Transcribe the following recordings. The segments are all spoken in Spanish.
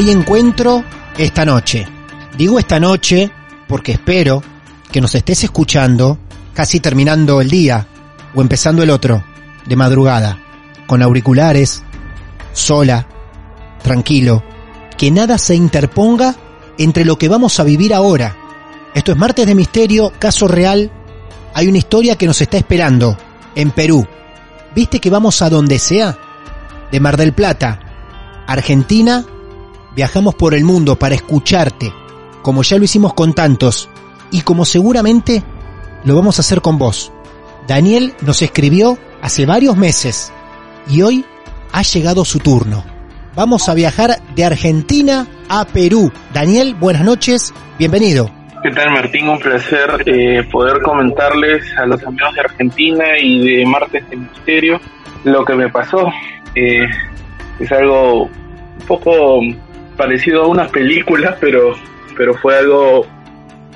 Hay encuentro esta noche. Digo esta noche porque espero que nos estés escuchando casi terminando el día o empezando el otro, de madrugada, con auriculares, sola, tranquilo, que nada se interponga entre lo que vamos a vivir ahora. Esto es Martes de Misterio, caso real. Hay una historia que nos está esperando en Perú. ¿Viste que vamos a donde sea? De Mar del Plata, Argentina, viajamos por el mundo para escucharte, como ya lo hicimos con tantos, y como seguramente lo vamos a hacer con vos. Daniel nos escribió hace varios meses y hoy ha llegado su turno. Vamos a viajar de Argentina a Perú. Daniel, buenas noches, bienvenido. ¿Qué tal Martín? Un placer eh, poder comentarles a los amigos de Argentina y de Martes de Misterio lo que me pasó. Eh, es algo un poco parecido a una película, pero, pero fue algo,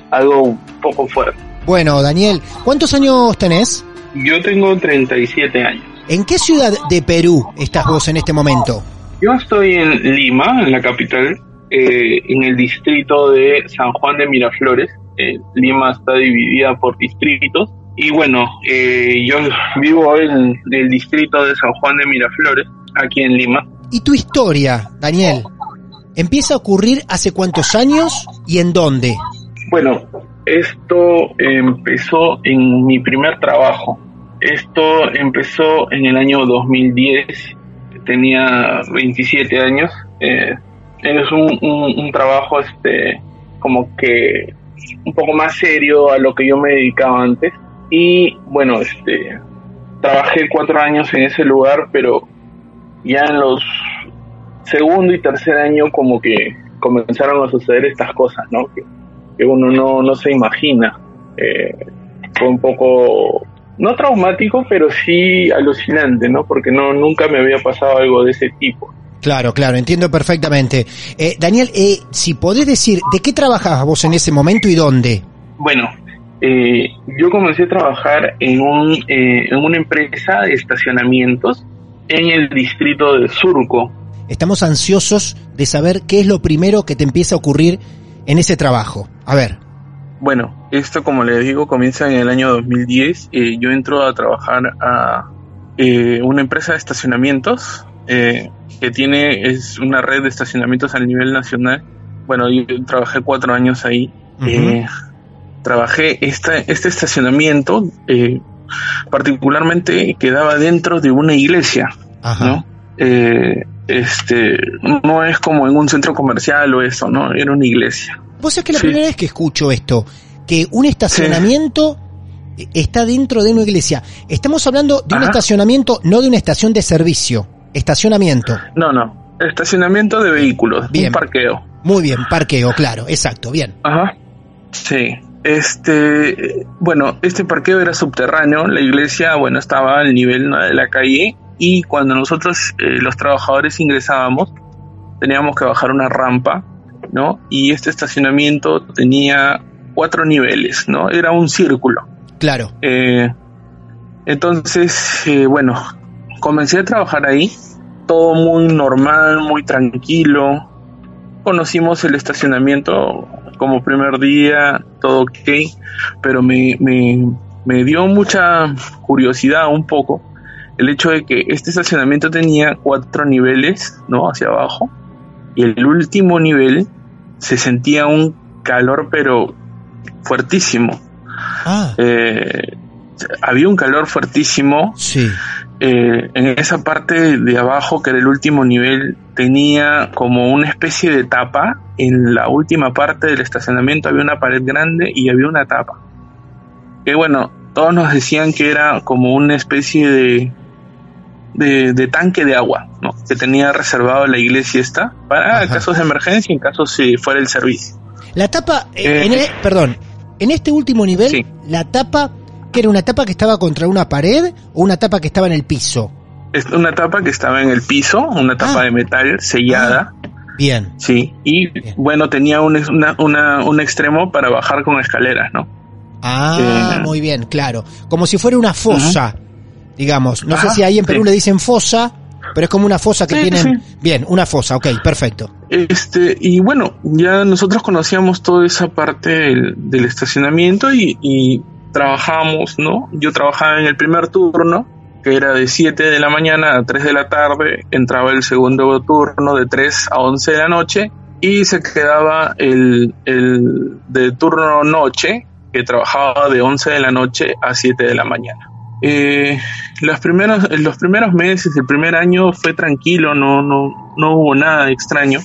algo un poco fuerte. Bueno, Daniel, ¿cuántos años tenés? Yo tengo 37 años. ¿En qué ciudad de Perú estás vos en este momento? Yo estoy en Lima, en la capital, eh, en el distrito de San Juan de Miraflores. Eh, Lima está dividida por distritos. Y bueno, eh, yo vivo en el distrito de San Juan de Miraflores, aquí en Lima. ¿Y tu historia, Daniel? ¿Empieza a ocurrir hace cuántos años y en dónde? Bueno, esto empezó en mi primer trabajo. Esto empezó en el año 2010. Tenía 27 años. Eh, es un, un, un, trabajo este como que un poco más serio a lo que yo me dedicaba antes. Y bueno, este trabajé cuatro años en ese lugar, pero ya en los segundo y tercer año como que comenzaron a suceder estas cosas, ¿no? Que, que uno no, no se imagina. Eh, fue un poco, no traumático, pero sí alucinante, ¿no? Porque no, nunca me había pasado algo de ese tipo. Claro, claro, entiendo perfectamente. Eh, Daniel, eh, si podés decir, ¿de qué trabajabas vos en ese momento y dónde? Bueno, eh, yo comencé a trabajar en, un, eh, en una empresa de estacionamientos en el distrito de Surco. Estamos ansiosos de saber qué es lo primero que te empieza a ocurrir en ese trabajo. A ver. Bueno, esto como les digo comienza en el año 2010. Eh, yo entro a trabajar a eh, una empresa de estacionamientos eh, que tiene es una red de estacionamientos a nivel nacional. Bueno, yo trabajé cuatro años ahí. Uh -huh. trabajé esta, este estacionamiento particularmente quedaba dentro de una iglesia, Ajá. ¿no? Este no es como en un centro comercial o eso, ¿no? Era una iglesia. Vos sabés que la sí. primera vez que escucho esto, que un estacionamiento sí. está dentro de una iglesia. Estamos hablando de un estacionamiento, no de una estación de servicio. Estacionamiento. No, no. Estacionamiento de vehículos. Bien. Un parqueo. Muy bien, parqueo, claro, exacto, bien. Ajá. Sí. Este, bueno, este parqueo era subterráneo, la iglesia, bueno, estaba al nivel ¿no? de la calle y cuando nosotros, eh, los trabajadores, ingresábamos, teníamos que bajar una rampa, ¿no? Y este estacionamiento tenía cuatro niveles, ¿no? Era un círculo. Claro. Eh, entonces, eh, bueno, comencé a trabajar ahí, todo muy normal, muy tranquilo. Conocimos el estacionamiento como primer día, todo ok, pero me, me, me dio mucha curiosidad un poco el hecho de que este estacionamiento tenía cuatro niveles, ¿no? Hacia abajo, y el último nivel se sentía un calor, pero fuertísimo. Ah, Eh, había un calor fuertísimo. sí. Eh, en esa parte de abajo, que era el último nivel, tenía como una especie de tapa. En la última parte del estacionamiento había una pared grande y había una tapa. Que bueno, todos nos decían que era como una especie de, de, de tanque de agua, ¿no? Que tenía reservado la iglesia esta para Ajá. casos de emergencia, en caso si fuera el servicio. La tapa, eh, Eh, en el- perdón, en este último nivel, Sí. la tapa, que era una tapa que estaba contra una pared o una tapa que estaba en el piso. Es una tapa que estaba en el piso, una tapa Ah. de metal sellada. Bien. Sí, y Bien. bueno, tenía un, ex- una, una- un extremo para bajar con escaleras, ¿no? Ah, Eh. muy bien, claro. Como si fuera una fosa, digamos. No sé si ahí en Perú sí. le dicen fosa, pero es como una fosa que Sí, tienen. sí. Bien, una fosa, ok, perfecto. Este, y bueno, ya nosotros conocíamos toda esa parte del, del estacionamiento y, y trabajamos, ¿no? Yo trabajaba en el primer turno, que era de 7 de la mañana a 3 de la tarde, entraba el segundo turno de 3 a 11 de la noche y se quedaba el, el de turno noche, que trabajaba de 11 de la noche a 7 de la mañana. Eh, los primeros, los primeros meses, el primer año fue tranquilo, no, no, no hubo nada extraño.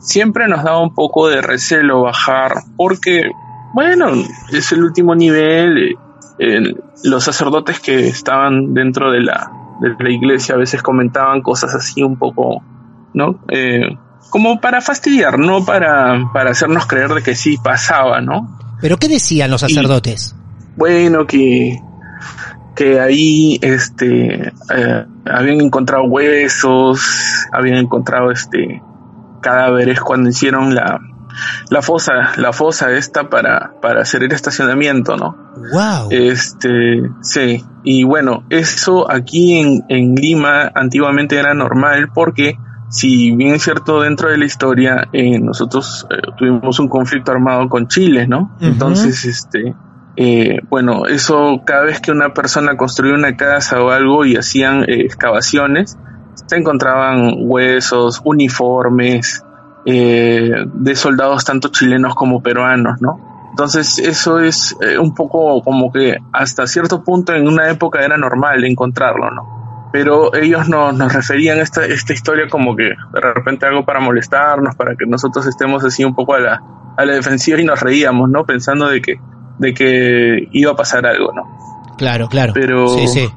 Siempre nos daba un poco de recelo bajar, porque, bueno, es el último nivel. eh, los sacerdotes que estaban dentro de la, de la iglesia a veces comentaban cosas así un poco, ¿no? Eh, como para fastidiar, no para, para hacernos creer de que sí pasaba, ¿no? ¿Pero qué decían los sacerdotes? bueno que que ahí este eh, habían encontrado huesos habían encontrado este cadáveres cuando hicieron la la fosa la fosa esta para para hacer el estacionamiento no ¡Wow! este sí y bueno eso aquí en, en Lima antiguamente era normal porque si bien es cierto dentro de la historia eh, nosotros eh, tuvimos un conflicto armado con Chile no entonces este eh, bueno, eso cada vez que una persona construía una casa o algo y hacían eh, excavaciones, se encontraban huesos, uniformes eh, de soldados tanto chilenos como peruanos, ¿no? Entonces eso es eh, un poco como que hasta cierto punto en una época era normal encontrarlo, ¿no? Pero ellos nos, nos referían esta, esta historia como que de repente algo para molestarnos, para que nosotros estemos así un poco a la, a la defensiva y nos reíamos, ¿no? Pensando de que de que iba a pasar algo, ¿no? Claro, claro. pero- Sí, sí.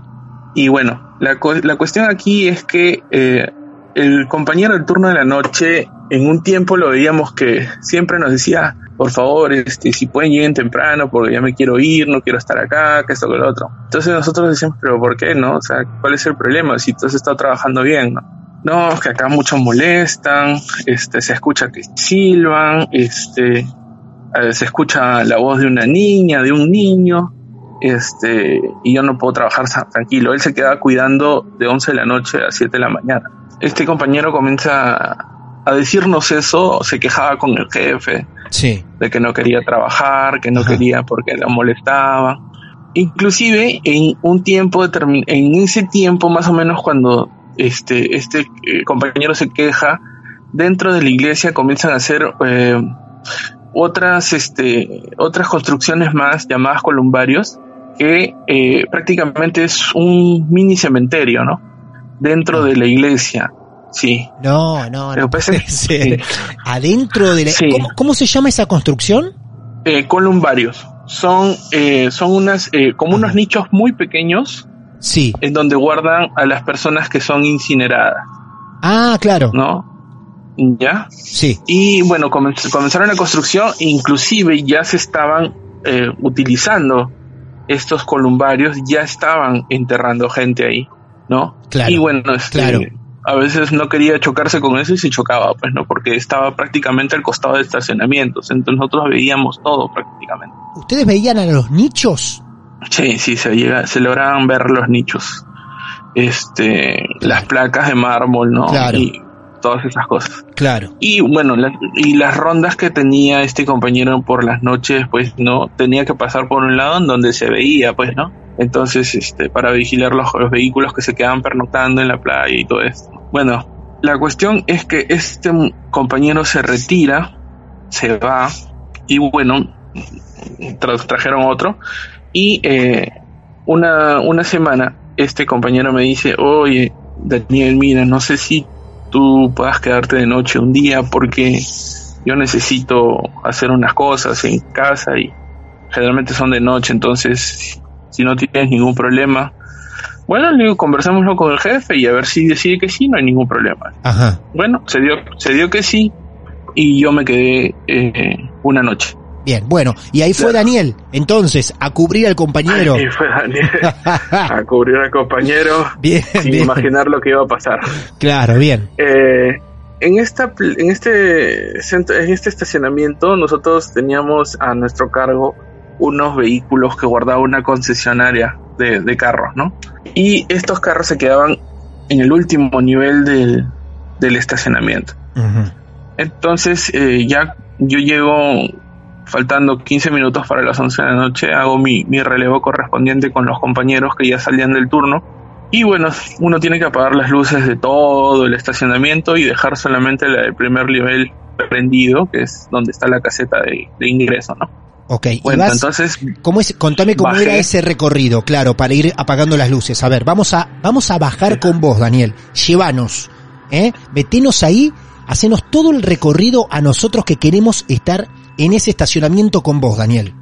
Y bueno, la, la cuestión aquí es que eh, el compañero del turno de la noche, en un tiempo lo veíamos que siempre nos decía, por favor, este, si pueden lleguen temprano, porque ya me quiero ir, no quiero estar acá, que esto, que lo otro. Entonces nosotros decíamos, pero ¿por qué, no? O sea, ¿cuál es el problema? Si tú has estado trabajando bien, ¿no? No, que acá muchos molestan, este, se escucha que silban, este, eh, se escucha la voz de una niña, de un niño, este, y yo no puedo trabajar tranquilo. Él se queda cuidando de 11 de la noche a 7 de la mañana. Este compañero comienza a, decirnos eso, se quejaba con el jefe Sí. de que no quería trabajar, que no Ajá. quería porque lo molestaba. Inclusive en un tiempo en ese tiempo más o menos cuando este, este eh, compañero se queja, dentro de la iglesia comienzan a hacer eh, otras, este, otras construcciones más llamadas columbarios, que eh, prácticamente es un mini cementerio, ¿no? Dentro de la iglesia, sí. No, no, no puede. Adentro de la... Sí. ¿Cómo, cómo se llama esa construcción? Eh, columbarios. Son, eh, son unas, eh, como unos nichos muy pequeños Sí. en donde guardan a las personas que son incineradas, Ah, claro. ¿no? ¿Ya? Sí. Y bueno, comenz- comenzaron la construcción, inclusive ya se estaban eh, utilizando estos columbarios ya estaban enterrando gente ahí, ¿no? Claro, y bueno, este, claro. a veces no quería chocarse con eso y se chocaba, pues, ¿no? Porque estaba prácticamente al costado de estacionamientos, entonces nosotros veíamos todo prácticamente. ¿Ustedes veían a los nichos? Sí, sí, se llega, se lograban ver los nichos, este, las placas de mármol, ¿no? Claro. Y todas esas cosas. Claro. Y bueno, y las rondas que tenía este compañero por las noches, pues no, tenía que pasar por un lado en donde se veía, pues, ¿no? Entonces, este, para vigilar los, los vehículos que se quedaban pernoctando en la playa y todo esto. Bueno, la cuestión es que este compañero se retira, se va, y bueno, tra- trajeron otro, y eh, una, una semana este compañero me dice, oye, Daniel, mira, no sé si tú puedas quedarte de noche un día porque yo necesito hacer unas cosas en casa y generalmente son de noche, entonces si no tienes ningún problema, bueno, le digo, conversémoslo con el jefe y a ver si decide que sí, no hay ningún problema. Ajá. Bueno, se dio, se dio que sí y yo me quedé eh, una noche. Bien, bueno, y ahí fue. Daniel, entonces, a cubrir al compañero. Y fue Daniel a cubrir al compañero Bien, sin bien. imaginar lo que iba a pasar. Claro, bien. Eh, en esta en este centro, en este estacionamiento nosotros teníamos a nuestro cargo unos vehículos que guardaba una concesionaria de, de carros, ¿no? Y estos carros se quedaban en el último nivel del, del estacionamiento. Entonces eh, ya yo llego faltando 15 minutos para las 11 de la noche, hago mi, mi relevo correspondiente con los compañeros que ya salían del turno. Y bueno, uno tiene que apagar las luces de todo el estacionamiento y dejar solamente la del primer nivel prendido, que es donde está la caseta de, de ingreso, ¿no? Ok, y Bueno, vas- entonces ¿cómo es? Contame cómo bajé. era ese recorrido, claro, para ir apagando las luces. A ver, vamos a, vamos a bajar con vos, Daniel. Llévanos, ¿eh? Metenos ahí, hacenos todo el recorrido a nosotros que queremos estar en ese estacionamiento con vos, Daniel.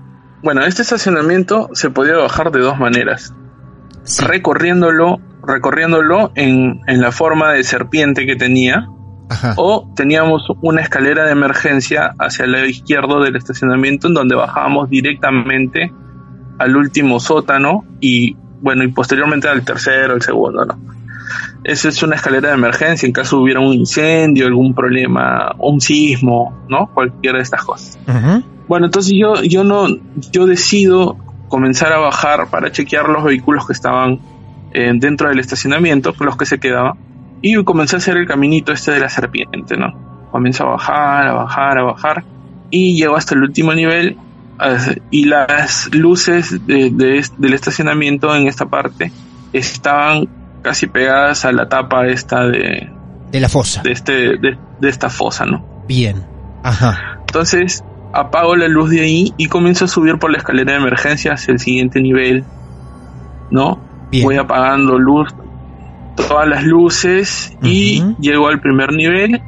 Bueno, este estacionamiento se podía bajar de dos maneras. Sí. Recorriéndolo, recorriéndolo en, en la forma de serpiente que tenía, Ajá. o teníamos una escalera de emergencia hacia el lado izquierdo del estacionamiento en donde bajábamos directamente al último sótano y bueno y posteriormente al tercero, el segundo, ¿no? Esa es una escalera de emergencia en caso hubiera un incendio, algún problema, un sismo, ¿no? Cualquiera de estas cosas. Bueno, entonces yo, yo no, yo decido comenzar a bajar para chequear los vehículos que estaban eh, dentro del estacionamiento, los que se quedaban, y comencé a hacer el caminito este de la serpiente, ¿no? Comienzo a bajar, a bajar, a bajar, y llego hasta el último nivel, y las luces de- de- del estacionamiento en esta parte estaban casi pegadas a la tapa esta de, De la fosa. de, este, de, de esta fosa, ¿no? Bien. Ajá. Entonces apago la luz de ahí y comienzo a subir por la escalera de emergencia hacia el siguiente nivel, ¿no? Bien. Voy apagando luz, todas las luces y Ujú. llego al primer nivel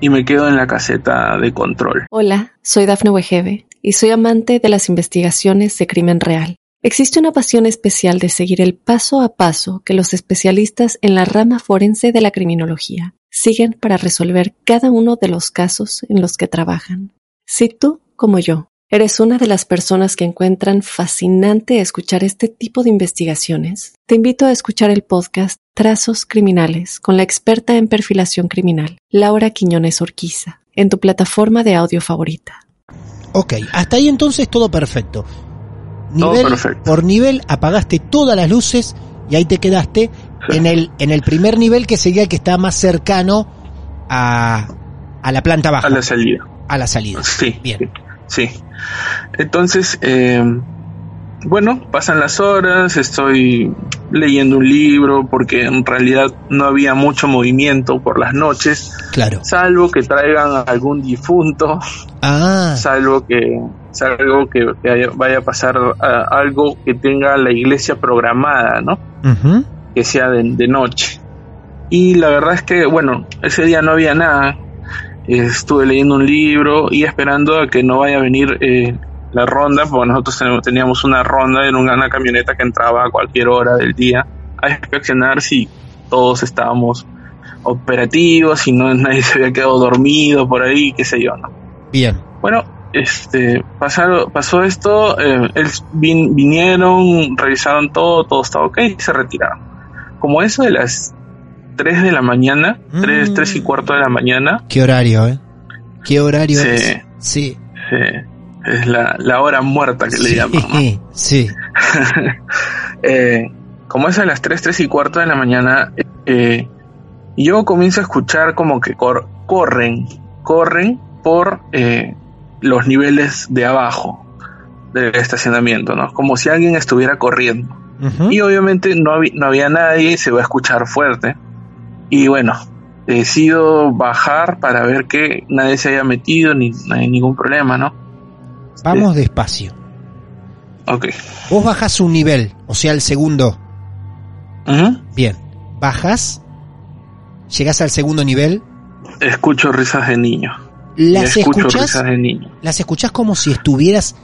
y me quedo en la caseta de control. Hola, soy Dafne Wegebe y soy amante de las investigaciones de crimen real. Existe una pasión especial de seguir el paso a paso que los especialistas en la rama forense de la criminología siguen para resolver cada uno de los casos en los que trabajan. Si tú, como yo, eres una de las personas que encuentran fascinante escuchar este tipo de investigaciones, te invito a escuchar el podcast Trazos Criminales con la experta en perfilación criminal, Laura Quiñones Orquiza, en tu plataforma de audio favorita. Ok, hasta ahí entonces todo perfecto. Todo Nivel perfecto. por nivel apagaste todas las luces y ahí te quedaste Sí. en el en el primer nivel que sería el que está más cercano a, a la planta baja, A la salida. a la salida. Sí, Bien. sí. Entonces, eh, bueno, pasan las horas, estoy leyendo un libro porque en realidad no había mucho movimiento por las noches, Claro. salvo que traigan algún difunto, Ah, salvo que salvo que, que haya- vaya a pasar algo que tenga la iglesia programada, ¿no? que sea de, de noche. Y la verdad es que, bueno, ese día no había nada. Estuve leyendo un libro y esperando a que no vaya a venir eh, la ronda, porque nosotros teníamos una ronda en una, camioneta que entraba a cualquier hora del día a inspeccionar si todos estábamos operativos, si no nadie se había quedado dormido por ahí, qué sé yo, ¿no? bien. Bueno, este, pasaron, pasó esto, eh, vin- vinieron, revisaron todo, todo estaba ok y se retiraron. Como eso de las 3 de la mañana, Mm. 3, 3 y cuarto de la mañana, ¿Qué horario, eh? ¿Qué horario Sí. es? Sí. eh, es la, la hora muerta que le llaman. ¿no? Sí, sí. Eh, como es a las 3, 3 y cuarto de la mañana, eh, yo comienzo a escuchar como que cor- corren, corren por eh, los niveles de abajo del estacionamiento, ¿no? Como si alguien estuviera corriendo. Y obviamente no, había- no había nadie, se va a escuchar fuerte. Y bueno, decido bajar para ver que nadie se haya metido, ni no hay ningún problema, ¿no? Vamos despacio. Ok. Vos bajás un nivel, o sea, el segundo. Bien. Bajas. Llegás al segundo nivel. Escucho risas de niño. Las niño. ¿Las escuchás como si estuvieras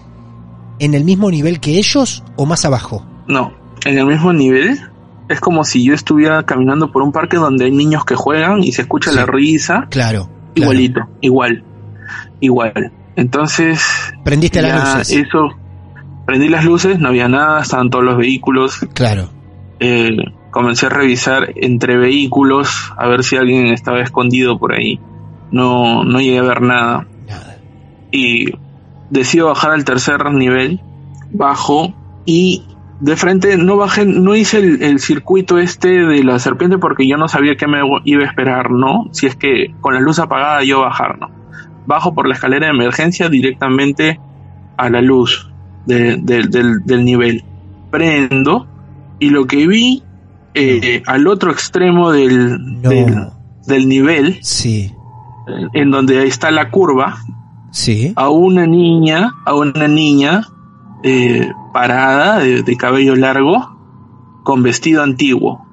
en el mismo nivel que ellos o más abajo? No, en el mismo nivel. Es como si yo estuviera caminando por un parque donde hay niños que juegan y se escucha Sí. la risa. Claro. claro. Igualito, igual. Igual. Entonces, Prendiste las luces. eso. Prendí las luces, no había nada, estaban todos los vehículos. Claro. Eh, comencé a revisar entre vehículos a ver si alguien estaba escondido por ahí. No, no llegué a ver nada. Nada. y decido bajar al tercer nivel, bajo y de frente no bajé, no hice el, el circuito este de la serpiente porque yo no sabía qué me iba a esperar, ¿no? Si es que con la luz apagada yo bajar, ¿no? Bajo por la escalera de emergencia directamente a la luz de- de- del, del nivel. Prendo y lo que vi eh, al otro extremo del, No. del, del nivel, Sí. en donde está la curva, Sí. a una niña, a una niña eh, parada de, de cabello largo con vestido antiguo,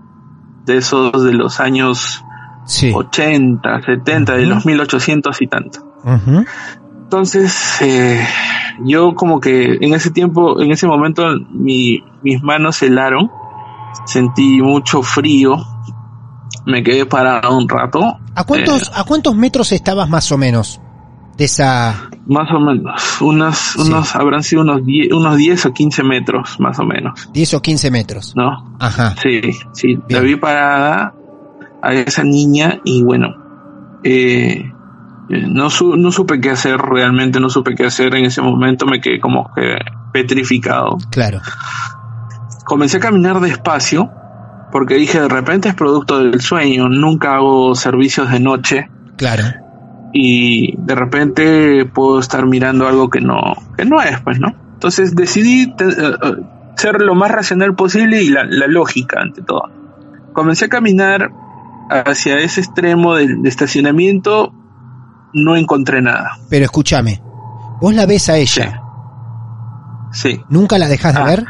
de esos de los años Sí. 80, 70, de los 1800 y tanto. Ujú. Entonces, eh, yo como que en ese tiempo, en ese momento, mi- mis manos se helaron, sentí mucho frío, me quedé parado un rato, ¿A cuántos, ¿A cuántos metros estabas más o menos de esa... más o menos, unos, Sí. unos, habrán sido unos 10, unos 10 o 15 metros, más o menos, 10 o 15 metros? ¿no? Ajá. Sí, sí, la Bien. vi parada a esa niña y bueno, eh, eh, no, su- no supe qué hacer, realmente no supe qué hacer en ese momento, me quedé como que petrificado. Claro. Comencé a caminar despacio porque dije de repente es producto del sueño, nunca hago servicios de noche Claro. y de repente puedo estar mirando algo que no, que no es, pues, ¿no? Entonces decidí eh, ser lo más racional posible y la, la lógica ante todo. Comencé a caminar hacia ese extremo del de estacionamiento, no encontré nada. Pero escúchame. Vos la ves a ella. Sí, ¿Nunca la dejás de Ah. ver?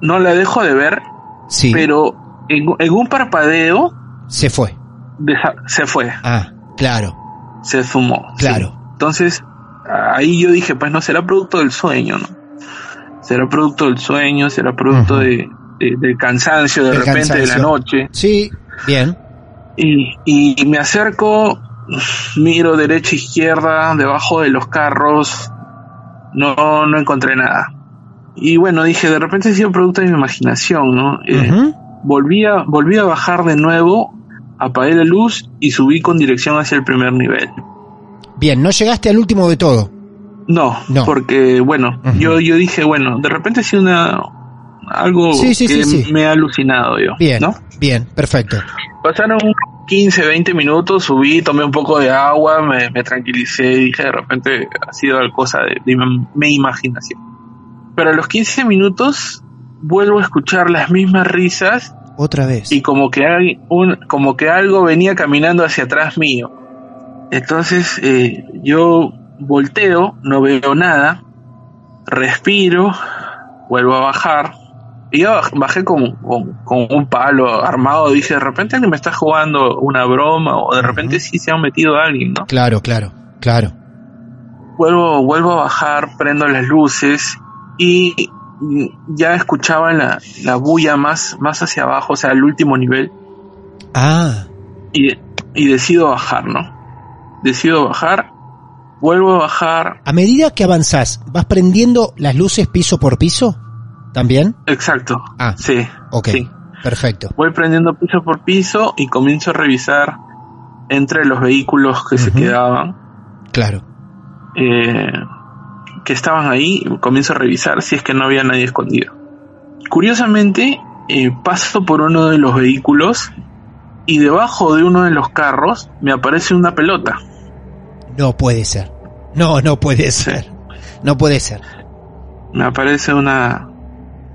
no la dejo de ver, Sí. pero en, en un parpadeo Se fue. se fue, Ah, claro. se sumó. Claro. Entonces, ahí yo dije, pues no será producto del sueño, ¿no? Será producto del sueño, será producto de, de- del cansancio de repente de la cansancio. noche. Sí. Bien. Y, y me acerco, miro derecha, izquierda, debajo de los carros, no, no encontré nada. Y bueno, dije, de repente ha sido producto de mi imaginación, ¿no? Eh, volví, a, volví a bajar de nuevo, apagué la luz y subí con dirección hacia el primer nivel. Bien, no llegaste al último de todo. No, No. porque bueno, yo, yo dije, bueno, de repente ha sido una algo Sí, sí, que sí, me ha alucinado yo, Bien. ¿no? Bien, perfecto. Pasaron 15, 20 minutos, subí, tomé un poco de agua, me, me tranquilicé y dije, de repente ha sido cosa de, mi imaginación. Pero a los 15 minutos vuelvo a escuchar las mismas risas Otra vez. y como que, hay un, como que algo venía caminando hacia atrás mío. Entonces eh, yo volteo, no veo nada, respiro, vuelvo a bajar. Y yo baj- bajé con, con, con un palo armado, dije, de repente alguien me está jugando una broma o de repente Ujú. sí se ha metido alguien, ¿no? Claro, claro, claro. Vuelvo, vuelvo a bajar, prendo las luces y ya escuchaba la, la bulla más, más hacia abajo, o sea, el último nivel. Ah, y, y decido bajar, ¿no? Decido bajar vuelvo a bajar. A medida que avanzás, ¿vas prendiendo las luces piso por piso? ¿También? Exacto. Ah, sí. Ok, sí. perfecto. Voy prendiendo piso por piso y comienzo a revisar entre los vehículos que se quedaban, Claro. eh, que estaban ahí, comienzo a revisar si es que no había nadie escondido. Curiosamente, eh, paso por uno de los vehículos y debajo de uno de los carros me aparece una pelota. No puede ser. No, no puede ser. No puede ser. Me aparece una,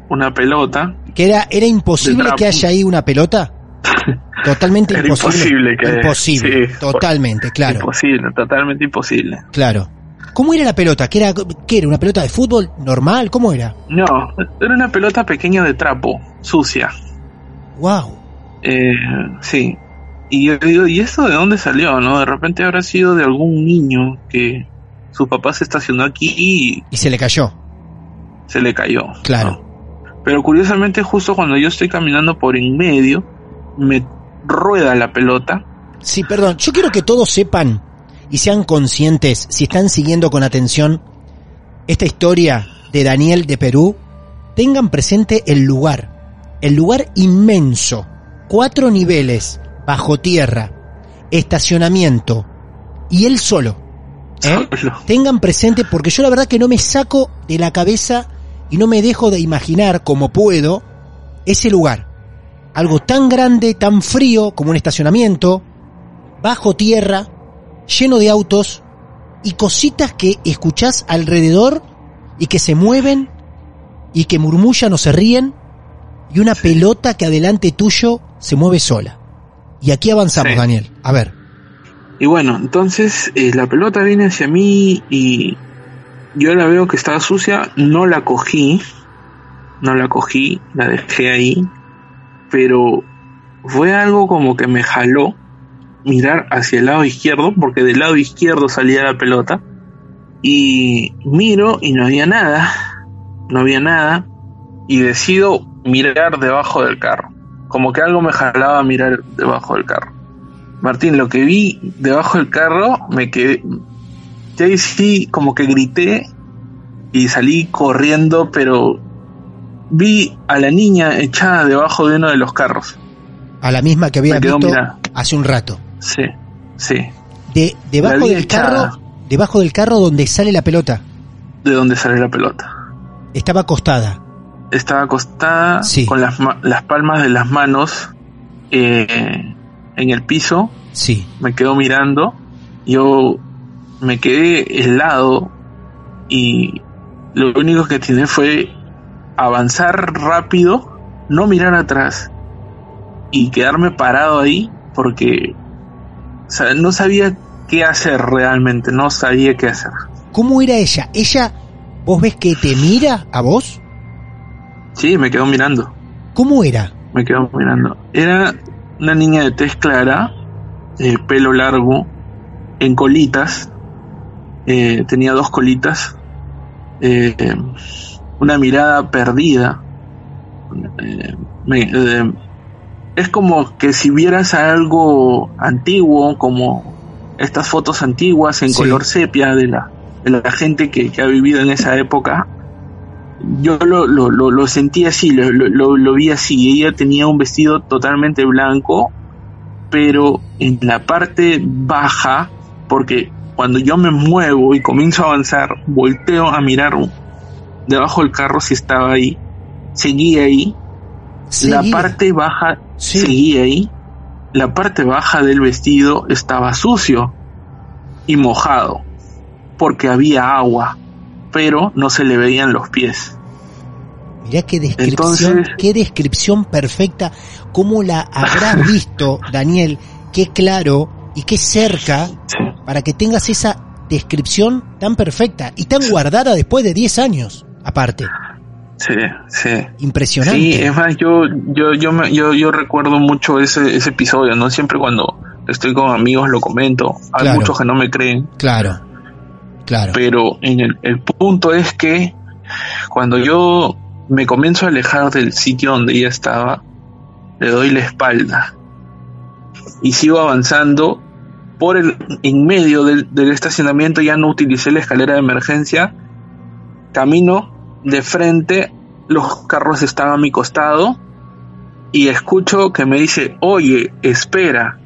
una pelota. ¿Que era, era imposible que haya ahí una pelota? Totalmente Era imposible. imposible que- Imposible, sí, totalmente, claro. Imposible, totalmente imposible. Claro. ¿Cómo era la pelota? ¿Qué era, ¿Qué era? ¿Una pelota de fútbol normal? ¿Cómo era? No, era una pelota pequeña de trapo, sucia. Wow. Eh, sí. Y yo digo, ¿y esto de dónde salió? ¿No? De repente habrá sido de algún niño que su papá se estacionó aquí y Y se le cayó. se le cayó. Claro. ¿no? Pero curiosamente, justo cuando yo estoy caminando por en medio, me rueda la pelota. Sí, perdón. Yo quiero que todos sepan y sean conscientes, si están siguiendo con atención esta historia de Daniel de Perú, tengan presente el lugar. El lugar inmenso. Cuatro niveles, bajo tierra, estacionamiento y él solo. ¿eh? Solo. Tengan presente porque yo la verdad que no me saco de la cabeza y no me dejo de imaginar como puedo ese lugar. Algo tan grande, tan frío como un estacionamiento, bajo tierra, lleno de autos y cositas que escuchás alrededor y que se mueven y que murmullan o se ríen y una pelota que adelante tuyo se mueve sola. Y aquí avanzamos, Sí. Daniel. A ver. Y bueno, entonces eh, la pelota viene hacia mí y yo la veo que estaba sucia, no la cogí, no la cogí, la dejé ahí, pero fue algo como que me jaló mirar hacia el lado izquierdo, porque del lado izquierdo salía la pelota, y miro y no había nada, no había nada, y decido mirar debajo del carro, como que algo me jalaba mirar debajo del carro. Martín, lo que vi debajo del carro, me quedé. Ya ahí sí, como que grité y salí corriendo, pero vi a la niña echada debajo de uno de los carros. A la misma que había visto hace un rato. Sí, sí. De, debajo del echada. carro, debajo del carro donde sale la pelota. De donde sale la pelota. Estaba acostada. Estaba acostada Sí. con las palmas de las manos eh, en el piso. Sí. me quedó mirando, yo me quedé helado y lo único que tiene fue avanzar rápido, no mirar atrás y quedarme parado ahí porque o sea, no sabía qué hacer realmente, no sabía qué hacer. ¿Cómo era ella? ¿Ella, vos ves que te mira a vos? Sí, me quedó mirando, ¿Cómo era? me quedó mirando. Era una niña de tez clara, eh, pelo largo, en colitas, eh, tenía dos colitas, eh, una mirada perdida. Eh, me- es como que si vieras algo antiguo, como estas fotos antiguas en Sí. color sepia de la, de la gente que, que ha vivido en esa época, yo lo, lo, lo, lo sentí así, lo- lo vi así. Ella tenía un vestido totalmente blanco, pero en la parte baja, porque cuando yo me muevo y comienzo a avanzar, volteo a mirar debajo del carro si estaba ahí, seguía ahí, la parte baja Sí. seguía ahí, la parte baja del vestido estaba sucio y mojado, porque había agua, pero no se le veían los pies. Mirá qué descripción, Entonces- qué descripción perfecta. ¿Cómo la habrás visto, Daniel? Qué claro y qué cerca. Para que tengas esa descripción tan perfecta y tan guardada después de 10 años, aparte. Sí, sí. Impresionante. Sí, es más, yo, yo, yo, me- yo, yo recuerdo mucho ese, ese episodio, ¿no? Siempre cuando estoy con amigos lo comento. Hay Claro. muchos que no me creen, Claro, claro. pero en el, el punto es que cuando yo me comienzo a alejar del sitio donde ella estaba, le doy la espalda y sigo avanzando por el en medio del, del estacionamiento, ya no utilicé la escalera de emergencia, camino de frente, los carros están a mi costado y escucho que me dice, oye, espera.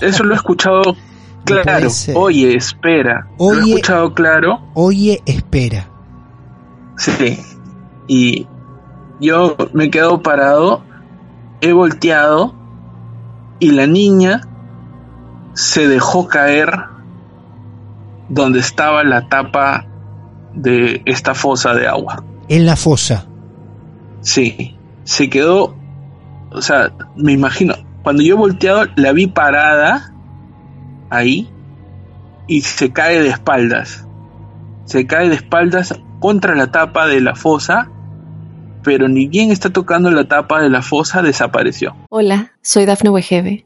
Eso lo he escuchado claro. ser. Oye, espera. Lo he Oye. escuchado claro. Oye, espera. Sí. Y yo me quedo parado, he volteado y la niña se dejó caer donde estaba la tapa de esta fosa de agua. En la fosa. Sí, se quedó, o sea, me imagino, cuando yo he volteado la vi parada ahí y se cae de espaldas. Se cae de espaldas contra la tapa de la fosa, pero ni bien está tocando la tapa de la fosa, desapareció. Hola, soy Dafne Wegebe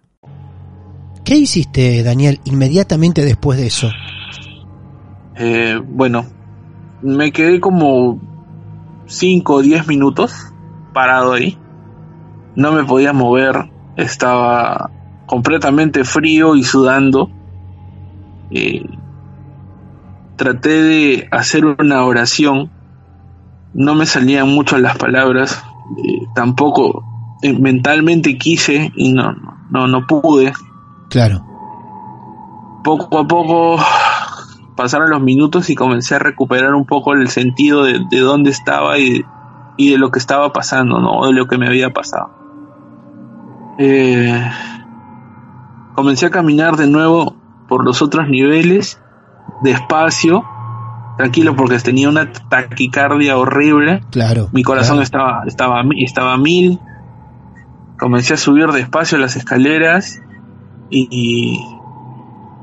¿Qué hiciste, Daniel, inmediatamente después de eso? Eh, bueno, me quedé como 5 o 10 minutos parado ahí. No me podía mover, estaba completamente frío y sudando. Eh, traté de hacer una oración, no me salían mucho las palabras, eh, tampoco eh, mentalmente quise y no, no, no pude. Claro. Poco a poco pasaron los minutos y comencé a recuperar un poco el sentido de, de dónde estaba y, y de lo que estaba pasando, ¿no? De lo que me había pasado. Eh, comencé a caminar de nuevo por los otros niveles, despacio, tranquilo porque tenía una taquicardia horrible. Claro. Mi corazón claro. estaba, estaba, estaba a mil. Comencé a subir despacio las escaleras y,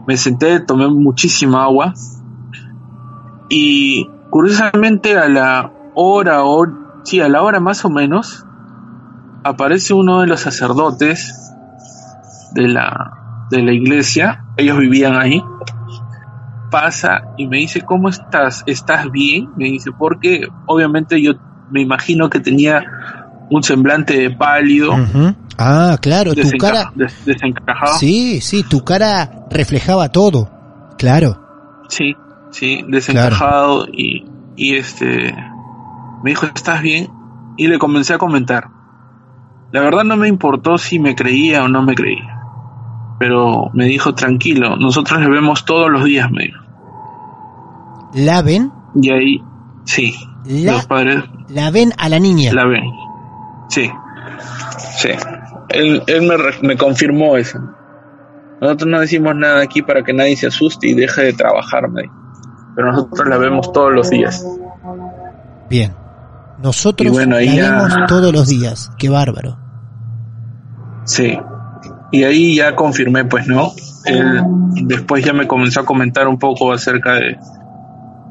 me senté, tomé muchísima agua. Y curiosamente a la hora, o sí, a la hora más o menos, aparece uno de los sacerdotes de la, de la iglesia. Ellos vivían ahí. Pasa y me dice, ¿cómo estás? ¿Estás bien? Me dice, porque obviamente yo me imagino que tenía un semblante pálido. Ah, claro, tu cara. des- desencajado. Sí, sí, tu cara reflejaba todo. Claro. Sí, sí, desencajado y, y este me dijo, ¿estás bien? Y le comencé a comentar. La verdad no me importó si me creía o no me creía. Pero me dijo, tranquilo, nosotros le vemos todos los días, me dijo. La ven, Y ahí, sí, la, los padres la ven a la niña. la ven. Sí, sí. Él, él me, me confirmó eso. Nosotros no decimos nada aquí para que nadie se asuste y deje de trabajar, me. Pero nosotros la vemos todos los días. Bien. Nosotros bueno, la ya- vemos todos los días. Qué bárbaro. Sí. Y ahí ya confirmé, pues, ¿no? Él después ya me comenzó a comentar un poco acerca de,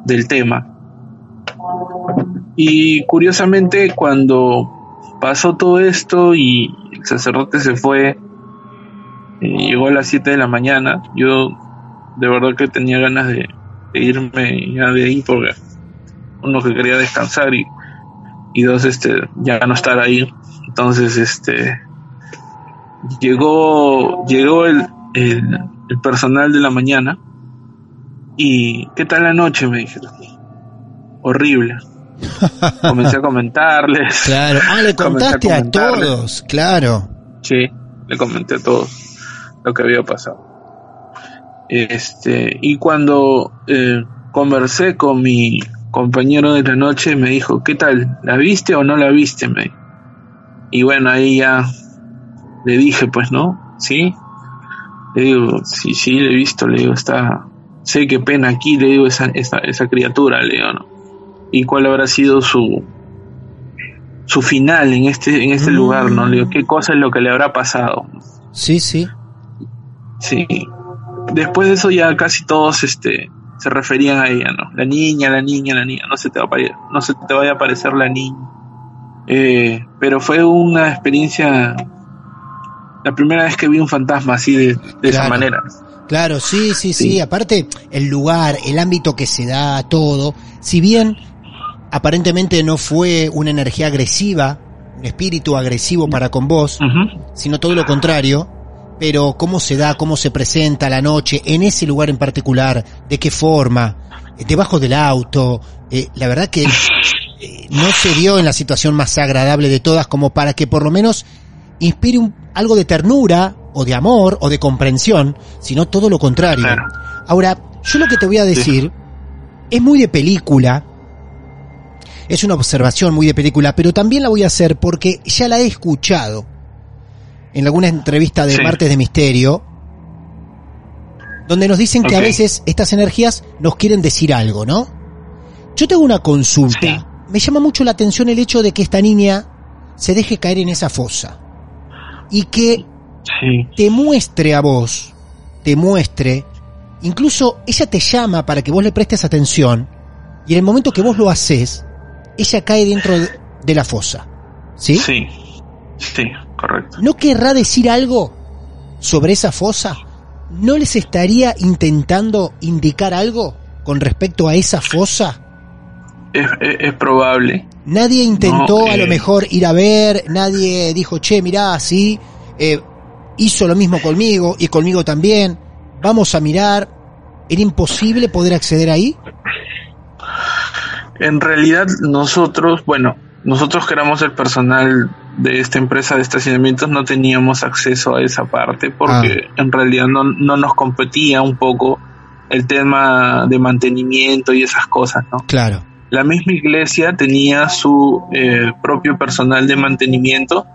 del tema. Y curiosamente, cuando pasó todo esto y el sacerdote se fue, eh, llegó a las 7 de la mañana, yo de verdad que tenía ganas de, de irme ya de ahí porque uno que quería descansar y, y dos, este, ya no estar ahí. Entonces, este, llegó llegó el, el, el personal de la mañana y ¿qué tal la noche? me dijeron horrible comencé a comentarles Claro. Ah, le a contaste a, todos. Claro. sí le comenté a todos lo que había pasado este y cuando eh, conversé con mi compañero de la noche me dijo ¿qué tal? ¿la viste o no la viste? me y bueno ahí ya le dije, pues, ¿no? Sí. Le digo, sí, sí, le he visto, le digo, está, sé qué pena aquí, le digo, esa, esa, esa criatura, le digo, ¿no? ¿Y cuál habrá sido su, su final en este, en este Mm. lugar, ¿no? Digo, ¿qué cosa es lo que le habrá pasado? Sí, sí. Sí. después de eso ya casi todos este, se referían a ella, ¿no? La niña, la niña, la niña, no se te, va a, no se te vaya a aparecer la niña. Eh, pero fue una experiencia, la primera vez que vi un fantasma así de, esa manera. Claro, sí, sí, sí, Aparte, el lugar, el ámbito que se da, todo. Si bien aparentemente no fue una energía agresiva, un espíritu agresivo para con vos, sino todo lo contrario, pero cómo se da, cómo se presenta la noche en ese lugar en particular, de qué forma, eh, debajo del auto, eh, la verdad que eh, no se dio en la situación más agradable de todas como para que por lo menos inspire un, algo de ternura o de amor o de comprensión, sino todo lo contrario. Ahora, yo lo que te voy a decir es muy de película, es una observación muy de película, pero también la voy a hacer porque ya la he escuchado. En alguna entrevista de Martes de Misterio, donde nos dicen que a veces estas energías nos quieren decir algo, ¿no? Yo tengo una consulta. Me llama mucho la atención el hecho de que esta niña se deje caer en esa fosa y que te muestre a vos, te muestre, incluso ella te llama para que vos le prestes atención y en el momento que vos lo haces, ella cae dentro de, la fosa. ¿Sí? Sí, sí correcto. ¿No querrá decir algo sobre esa fosa? ¿No les estaría intentando indicar algo con respecto a esa fosa? Es, probable. Nadie intentó a lo eh, mejor ir a ver, nadie dijo, che, mirá, así, eh, hizo lo mismo conmigo y conmigo también, vamos a mirar. ¿Era imposible poder acceder ahí? En realidad nosotros, bueno, nosotros que éramos el personal de esta empresa de estacionamientos no teníamos acceso a esa parte porque ah. en realidad no, no nos competía un poco el tema de mantenimiento y esas cosas, ¿no? Claro. La misma iglesia tenía su eh, propio personal de mantenimiento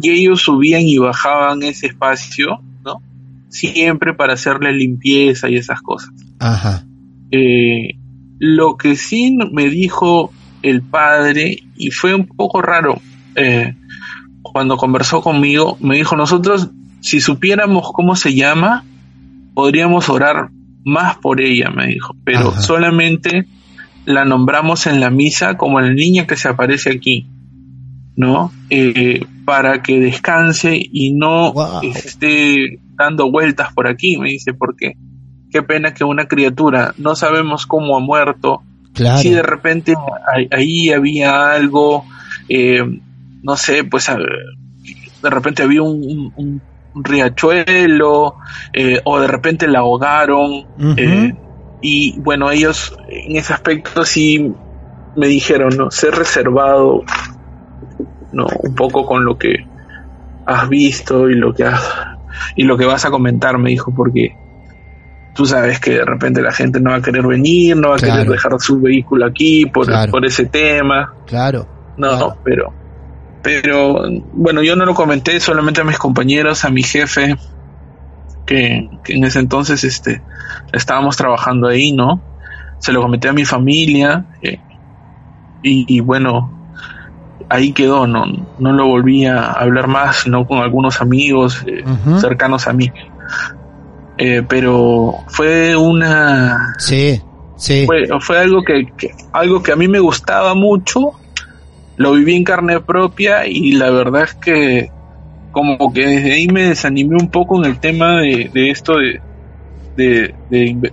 y ellos subían y bajaban ese espacio, ¿no? Siempre para hacerle limpieza y esas cosas. Ajá. Eh, lo que sí me dijo el padre, y fue un poco raro, eh, cuando conversó conmigo, me dijo, nosotros, si supiéramos cómo se llama, podríamos orar más por ella, me dijo, pero solamente la nombramos en la misa como la niña que se aparece aquí, ¿no? Eh, para que descanse y no esté dando vueltas por aquí, me dice, porque qué pena que una criatura, no sabemos cómo ha muerto, si de repente ahí había algo, eh, no sé, pues de repente había un, riachuelo eh, o de repente la ahogaron. Eh, y bueno, ellos en ese aspecto sí me dijeron, ¿no? Ser reservado, ¿no? Un poco con lo que has visto y lo que has, y lo que vas a comentar, me dijo, porque tú sabes que de repente la gente no va a querer venir, no va a querer dejar su vehículo aquí por, por ese tema. Claro. No, pero pero bueno, yo no lo comenté solamente a mis compañeros, a mi jefe, que, en ese entonces este, estábamos trabajando ahí, ¿no? Se lo comenté a mi familia eh, y, bueno, ahí quedó, no, no lo volví a hablar más, no con algunos amigos eh, cercanos a mí. Eh, pero fue una... Sí, sí. Fue, fue algo que, algo que a mí me gustaba mucho lo viví en carne propia y la verdad es que como que desde ahí me desanimé un poco en el tema de, esto de, de,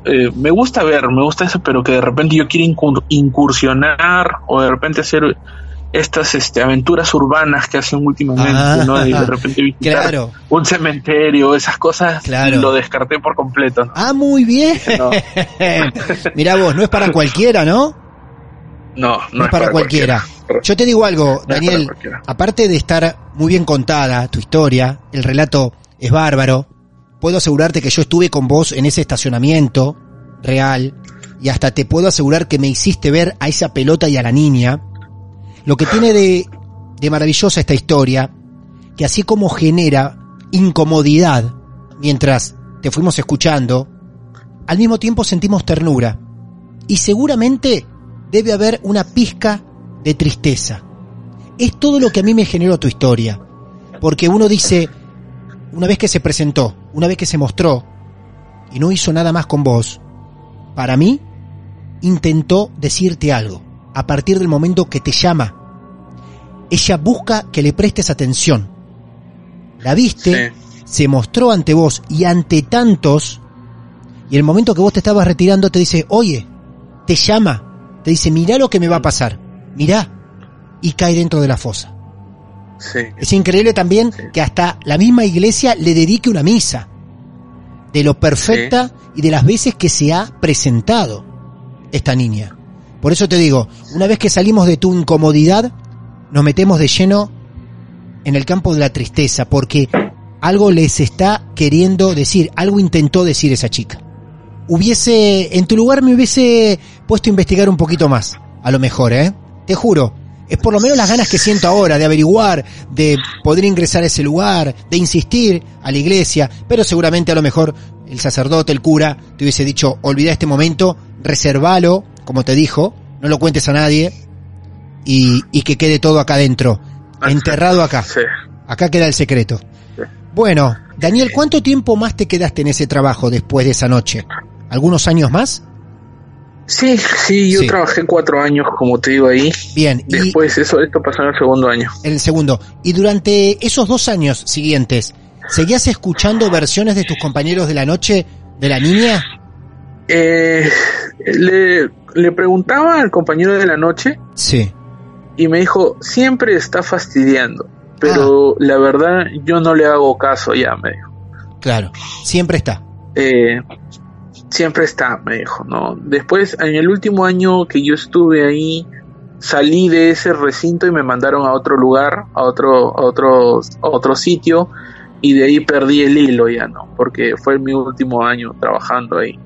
eh, me gusta ver, me gusta eso, pero que de repente yo quiero incursionar o de repente hacer estas este, aventuras urbanas que hacen últimamente, ah, ¿no? de repente visitar un cementerio, esas cosas, lo descarté por completo. Ah, muy bien. Mira vos, no es para cualquiera, ¿no? No, no, es, para, cualquiera. Yo te digo algo, Daniel, aparte de estar muy bien contada tu historia, el relato es bárbaro, puedo asegurarte que yo estuve con vos en ese estacionamiento real y hasta te puedo asegurar que me hiciste ver a esa pelota y a la niña. Lo que tiene de, maravillosa esta historia, que así como genera incomodidad mientras te fuimos escuchando, al mismo tiempo sentimos ternura. Y seguramente debe haber una pizca de tristeza. Es todo lo que a mí me generó tu historia. Porque uno dice, una vez que se presentó, una vez que se mostró, y no hizo nada más con vos, para mí, intentó decirte algo a partir del momento que te llama. Ella busca que le prestes atención. La viste, se mostró ante vos y ante tantos, y el momento que vos te estabas retirando te dice, oye, te llama, te dice, mirá lo que me va a pasar, mirá, y cae dentro de la fosa. Es increíble también que hasta la misma iglesia le dedique una misa de lo perfecta y de las veces que se ha presentado esta niña. Por eso te digo, una vez que salimos de tu incomodidad, nos metemos de lleno en el campo de la tristeza, porque algo les está queriendo decir, algo intentó decir esa chica. Hubiese, en tu lugar me hubiese puesto a investigar un poquito más, a lo mejor, ¿eh? Te juro, es por lo menos las ganas que siento ahora de averiguar, de poder ingresar a ese lugar, de insistir a la iglesia, pero seguramente a lo mejor el sacerdote, el cura, te hubiese dicho, olvida este momento, reservalo, como te dijo, no lo cuentes a nadie y, que quede todo acá adentro, enterrado acá. Acá queda el secreto. Bueno, Daniel, ¿cuánto tiempo más te quedaste en ese trabajo después de esa noche? ¿Algunos años más? Sí, sí, yo trabajé cuatro años, como te digo ahí. Bien. Después eso, esto pasó en el segundo año. En el segundo. Y durante esos dos años siguientes, ¿seguías escuchando versiones de tus compañeros de la noche de la niña? Eh, le, preguntaba al compañero de la noche. Sí. Y me dijo, siempre está fastidiando. Pero ah. la verdad, yo no le hago caso ya, me dijo. Claro, siempre está. Eh, siempre está, me dijo, ¿no? Después, en el último año que yo estuve ahí, salí de ese recinto y me mandaron a otro lugar, a otro, a otro, a otro sitio, y de ahí perdí el hilo ya, ¿no? Porque fue mi último año trabajando ahí.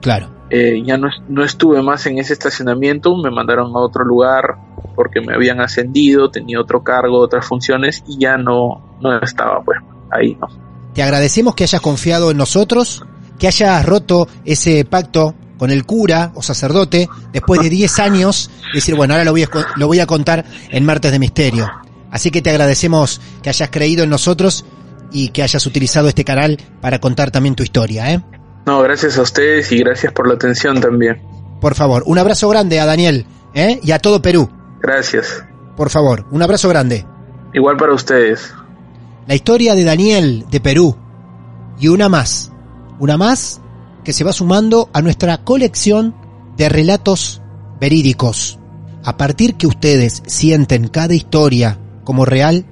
Claro. Eh, ya no, no estuve más en ese estacionamiento, me mandaron a otro lugar porque me habían ascendido, tenía otro cargo, otras funciones y ya no, no estaba pues ahí, ¿no? Te agradecemos que hayas confiado en nosotros que hayas roto ese pacto con el cura o sacerdote después de 10 años, decir, bueno, ahora lo voy, a, lo voy a contar en Martes de Misterio. Así que te agradecemos que hayas creído en nosotros y que hayas utilizado este canal para contar también tu historia, ¿eh? No, gracias a ustedes y gracias por la atención también. Por favor, un abrazo grande a Daniel, ¿eh? Y a todo Perú. Gracias. Por favor, un abrazo grande. Igual para ustedes. La historia de Daniel de Perú y una más una más que se va sumando a nuestra colección de relatos verídicos. A partir que ustedes sienten cada historia como real,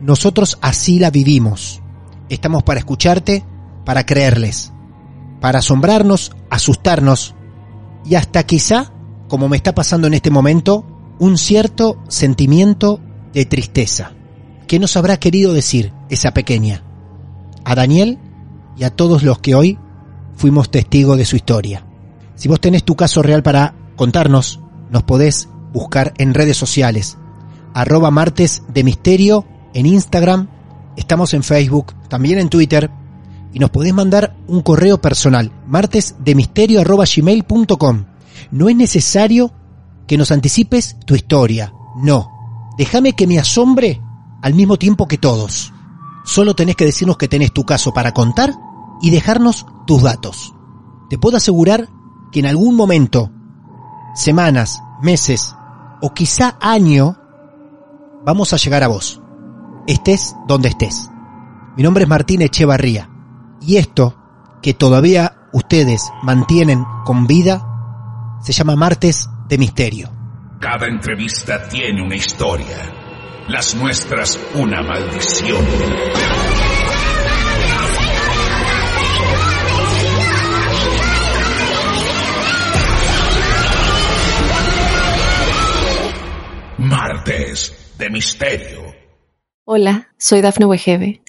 nosotros así la vivimos. Estamos para escucharte, para creerles, para asombrarnos, asustarnos y hasta quizá, como me está pasando en este momento, un cierto sentimiento de tristeza. ¿Qué nos habrá querido decir esa pequeña? A Daniel y a todos los que hoy fuimos testigos de su historia. Si vos tenés tu caso real para contarnos, nos podés buscar en redes sociales. Arroba martes de misterio en Instagram, estamos en Facebook, también en Twitter, y nos podés mandar un correo personal, martesdemisterio arroba gmail.com. No es necesario que nos anticipes tu historia, no. Déjame que me asombre al mismo tiempo que todos. Solo tenés que decirnos que tenés tu caso para contar y dejarnos tus datos. Te puedo asegurar que en algún momento, semanas, meses o quizá año, vamos a llegar a vos. Estés donde estés. Mi nombre es Martín Echevarría y esto que todavía ustedes mantienen con vida se llama Martes de Misterio. Cada entrevista tiene una historia. Las nuestras una maldición. Martes de Misterio. Hola, soy Dafne Wegebe